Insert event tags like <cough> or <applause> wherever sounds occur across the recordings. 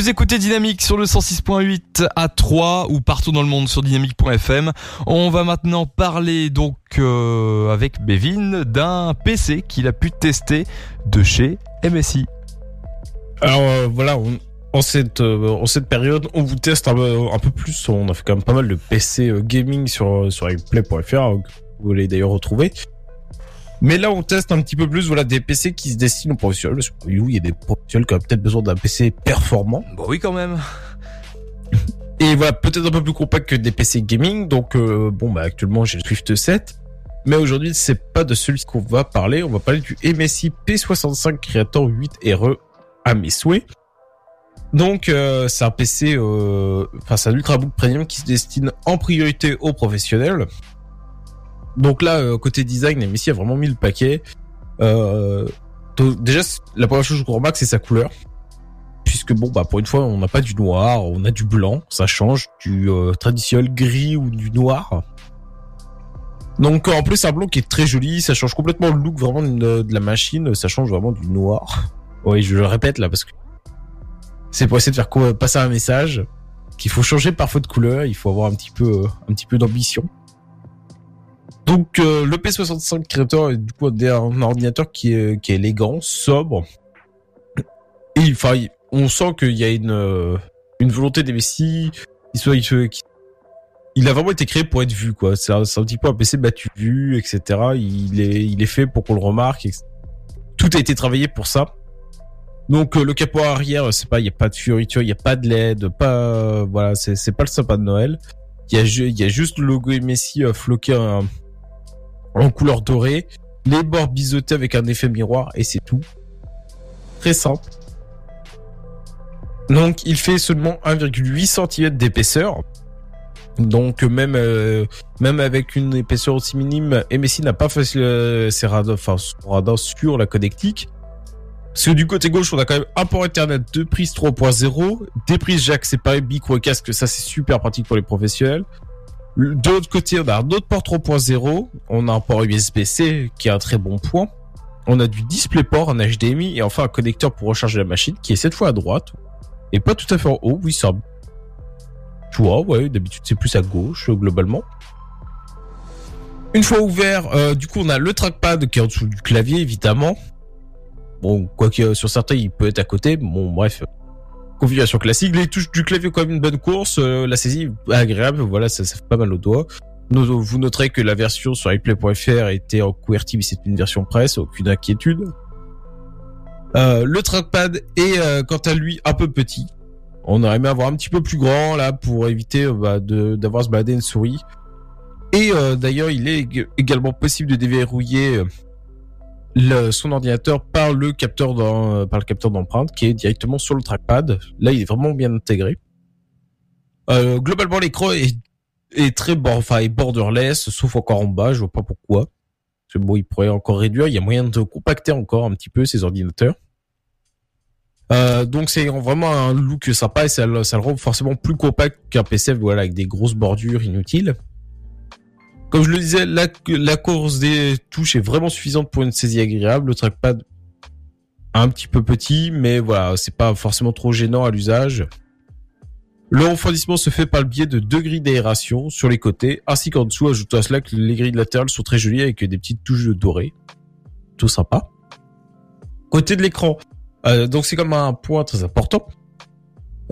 Vous écoutez Dynamique sur le 106.8 à 3 ou partout dans le monde sur dynamique.fm. On va maintenant parler donc euh, avec Bevin d'un PC qu'il a pu tester de chez MSI. Alors euh, voilà, en cette euh, en cette période, on vous teste un, un, peu plus. On a fait quand même pas mal de PC gaming sur sur play.fr. Vous voulez d'ailleurs retrouver. Mais là, on teste un petit peu plus, voilà, des PC qui se destinent aux professionnels. Parce que il y a des professionnels qui ont peut-être besoin d'un PC performant. Bon, oui, quand même. <laughs> Et voilà, peut-être un peu plus compact que des PC gaming. Donc, euh, bon, bah, actuellement, j'ai le Swift 7. Mais aujourd'hui, c'est pas de celui qu'on va parler. On va parler du MSI P65 Creator 8 RE à mes souhaits. Donc, euh, c'est un PC, euh, enfin, c'est un ultrabook premium qui se destine en priorité aux professionnels. Donc là, euh, côté design, MSI a vraiment mis le paquet. Euh, déjà, la première chose que je remarque, c'est sa couleur. Puisque bon, bah pour une fois, on n'a pas du noir, on a du blanc. Ça change du euh, traditionnel gris ou du noir. Donc en plus, un blanc qui est très joli. Ça change complètement le look vraiment de, la machine. Ça change vraiment du noir. <laughs> Oui, je le répète là parce que c'est pour essayer de faire passer un message qu'il faut changer parfois de couleur. Il faut avoir un petit peu, un petit peu d'ambition. Donc euh, le P65 Creator est du coup un ordinateur qui est, élégant, sobre. Et enfin, on sent qu'il y a une, euh, volonté il soit, il, a vraiment été créé pour être vu, quoi. C'est un, petit peu un PC battu vu, etc. Il est, fait pour qu'on le remarque. Tout a été travaillé pour ça. Donc euh, le capot arrière, c'est pas, il y a pas de fioriture, il y a pas de LED, pas, voilà, c'est, pas le sapin de Noël. Il y a, juste le logo MSI floqué en couleur dorée, les bords biseautés avec un effet miroir et c'est tout. Très simple. Donc il fait seulement 1,8 cm d'épaisseur. Donc même euh, même avec une épaisseur aussi minime, MSI n'a pas fait euh, ses radars, enfin son sur la connectique. Parce que du côté gauche, on a quand même un port Ethernet, deux prises 3.0, des prises jack séparées, micro et casque, ça c'est super pratique pour les professionnels. De l'autre côté, on a un autre port 3.0, on a un port USB-C qui est un très bon point. On a du DisplayPort, un HDMI et enfin un connecteur pour recharger la machine qui est cette fois à droite et pas tout à fait en haut. Oui, ça. Tu vois, ouais, d'habitude c'est plus à gauche globalement. Une fois ouvert, euh, du coup on a le trackpad qui est en dessous du clavier évidemment. Bon, quoique sur certains il peut être à côté. Bon, bref, configuration classique. Les touches du clavier quand même une bonne course, euh, la saisie agréable, voilà, ça, ça fait pas mal au doigt. Vous noterez que la version sur iPlay.fr était en QWERTY, mais c'est une version presse, aucune inquiétude. Euh, le trackpad est euh, quant à lui un peu petit. On aurait aimé avoir un petit peu plus grand là pour éviter bah, d'avoir se balader une souris. Et d'ailleurs, il est également possible de déverrouiller le, son ordinateur par le capteur dans, par le capteur d'empreinte qui est directement sur le trackpad. Là, il est vraiment bien intégré. Euh, globalement, l'écran est, est très enfin, borderless, sauf encore en bas. Je vois pas pourquoi. Parce bon, il pourrait encore réduire. Il y a moyen de compacter encore un petit peu ces ordinateurs. Euh, donc c'est vraiment un look sympa et ça, ça le rend forcément plus compact qu'un PC voilà avec des grosses bordures inutiles. Comme je le disais, la, la course des touches est vraiment suffisante pour une saisie agréable. Le trackpad un petit peu petit, mais voilà, c'est pas forcément trop gênant à l'usage. Le refroidissement se fait par le biais de deux grilles d'aération sur les côtés, ainsi qu'en dessous, ajoutons à cela que les grilles latérales sont très jolies avec des petites touches dorées. Tout sympa. Côté de l'écran, euh, donc c'est comme un point très important.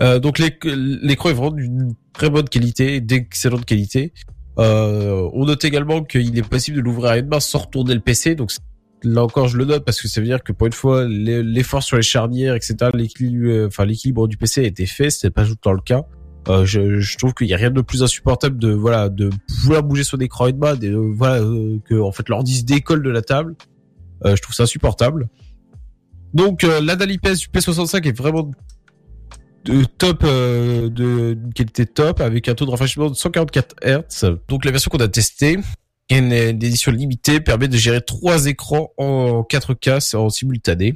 Euh, donc l'écran est vraiment d'une très bonne qualité, d'excellente qualité. Euh, on note également qu'il est possible de l'ouvrir à une main sans retourner le PC. Donc là encore, je le note parce que ça veut dire que pour une fois, l'effort sur les charnières, etc., l'équilibre, euh, l'équilibre du PC a été fait. C'est pas tout le temps le cas. Euh, je, je, trouve qu'il y a rien de plus insupportable de voilà de pouvoir bouger son écran à une main, et, voilà que en fait l'ordi se décolle de la table. je trouve ça insupportable. Donc la dalle IPS du P65 est vraiment de top euh, de qualité top avec un taux de rafraîchissement de 144 Hz. Donc la version qu'on a testée, une, édition limitée, permet de gérer trois écrans en 4K en simultané.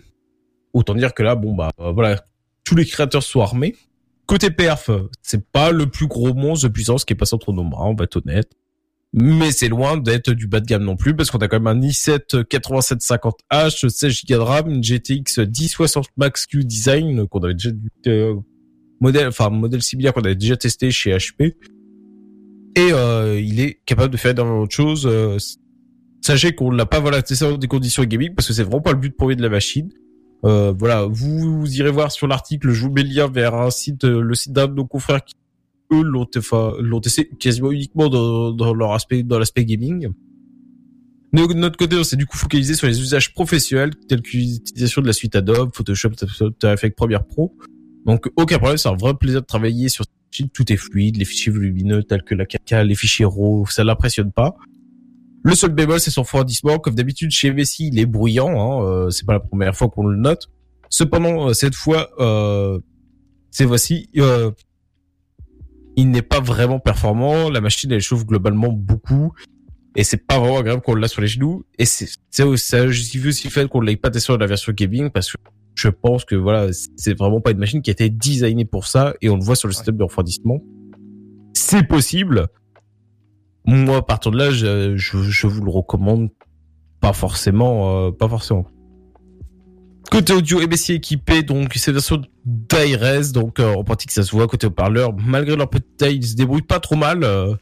Autant dire que là, bon bah voilà, tous les créateurs sont armés. Côté perf, c'est pas le plus gros monstre de puissance qui est passé entre nos mains, on va être honnête. Mais c'est loin d'être du bas de gamme non plus, parce qu'on a quand même un i7 8750H, 16 Go de RAM, une GTX 1060 Max Q Design qu'on avait déjà euh, modèle, enfin modèle similaire qu'on avait déjà testé chez HP. Et euh, il est capable de faire énormément autre chose. Euh, sachez qu'on l'a pas voilà testé dans des conditions gaming parce que c'est vraiment pas le but premier de la machine. Euh, voilà, vous, vous, irez voir sur l'article, je vous mets le lien vers un site, euh, le site d'un de nos confrères qui eux l'ont l'ont testé quasiment uniquement dans, dans leur aspect dans l'aspect gaming. De notre côté, on s'est du coup focalisé sur les usages professionnels tels que l'utilisation de la suite Adobe, Photoshop, After Effects Premiere Pro. Donc aucun problème, c'est un vrai plaisir de travailler sur tout est fluide, les fichiers volumineux tels que la caca, les fichiers RAW, ça l'impressionne pas. Le seul bémol, c'est son refroidissement. Comme d'habitude, chez Messi, il est bruyant. Hein, euh, c'est pas la première fois qu'on le note. Cependant, euh, cette fois, euh, c'est voici, euh, il n'est pas vraiment performant. La machine, elle chauffe globalement beaucoup. Et c'est pas vraiment agréable qu'on l'a sur les genoux. Et c'est, c'est, ça justifie aussi le fait qu'on l'ait pas testé sur la version gaming parce que je pense que voilà, c'est vraiment pas une machine qui a été designée pour ça et on le voit sur le système de refroidissement. C'est possible. Moi, partant de là, je, je, vous le recommande pas forcément, euh, pas forcément. Côté audio, MSI équipé, donc c'est version d'ARS, donc euh, en pratique ça se voit côté haut-parleur. Malgré leur petite taille, ils se débrouillent pas trop mal. Euh,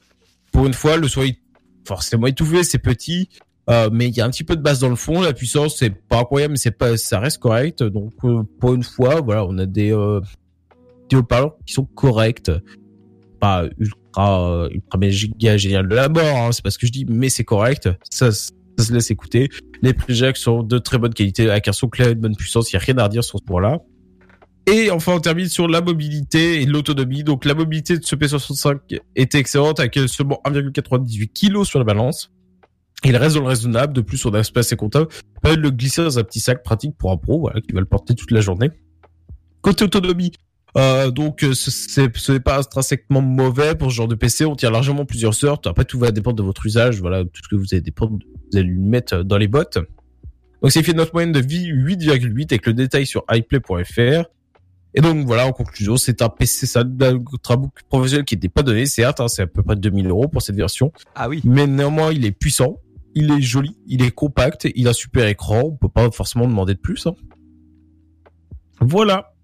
pour une fois, le son est forcément étouffé, c'est petit, euh, mais il y a un petit peu de basse dans le fond. La puissance c'est pas incroyable, mais c'est pas, ça reste correct. Donc pour une fois, voilà, on a des, des haut-parleurs qui sont corrects, pas ultra ultra méga génial de la mort, hein, c'est pas ce que je dis, mais c'est correct. Ça ça se laisse écouter. Les projects sont de très bonne qualité, avec un son clair et de bonne puissance, il n'y a rien à redire sur ce point-là. Et enfin, on termine sur la mobilité et l'autonomie. Donc, la mobilité de ce P65 était excellente avec seulement 1,98 kg sur la balance. Il reste dans le raisonnable. De plus, on a un espace assez comptable. Peut le glisser dans un petit sac pratique pour un pro, voilà, qui va le porter toute la journée. Côté autonomie, euh, donc ce n'est pas intrinsèquement mauvais pour ce genre de PC. On tient largement plusieurs heures. Après, tout va dépendre de votre usage. Voilà, tout ce que vous allez dépendre, vous allez lui mettre dans les bottes. Donc c'est fait notre moyenne de vie 8,8 avec le détail sur iPlay.fr. Et donc voilà, en conclusion, c'est un PC, ça, un ultrabook professionnel qui n'était pas donné, certes, hein, c'est à peu près 2000 euros pour cette version. Ah oui. Mais néanmoins, il est puissant, il est joli, il est compact, il a super écran, on peut pas forcément demander de plus. Hein. Voilà.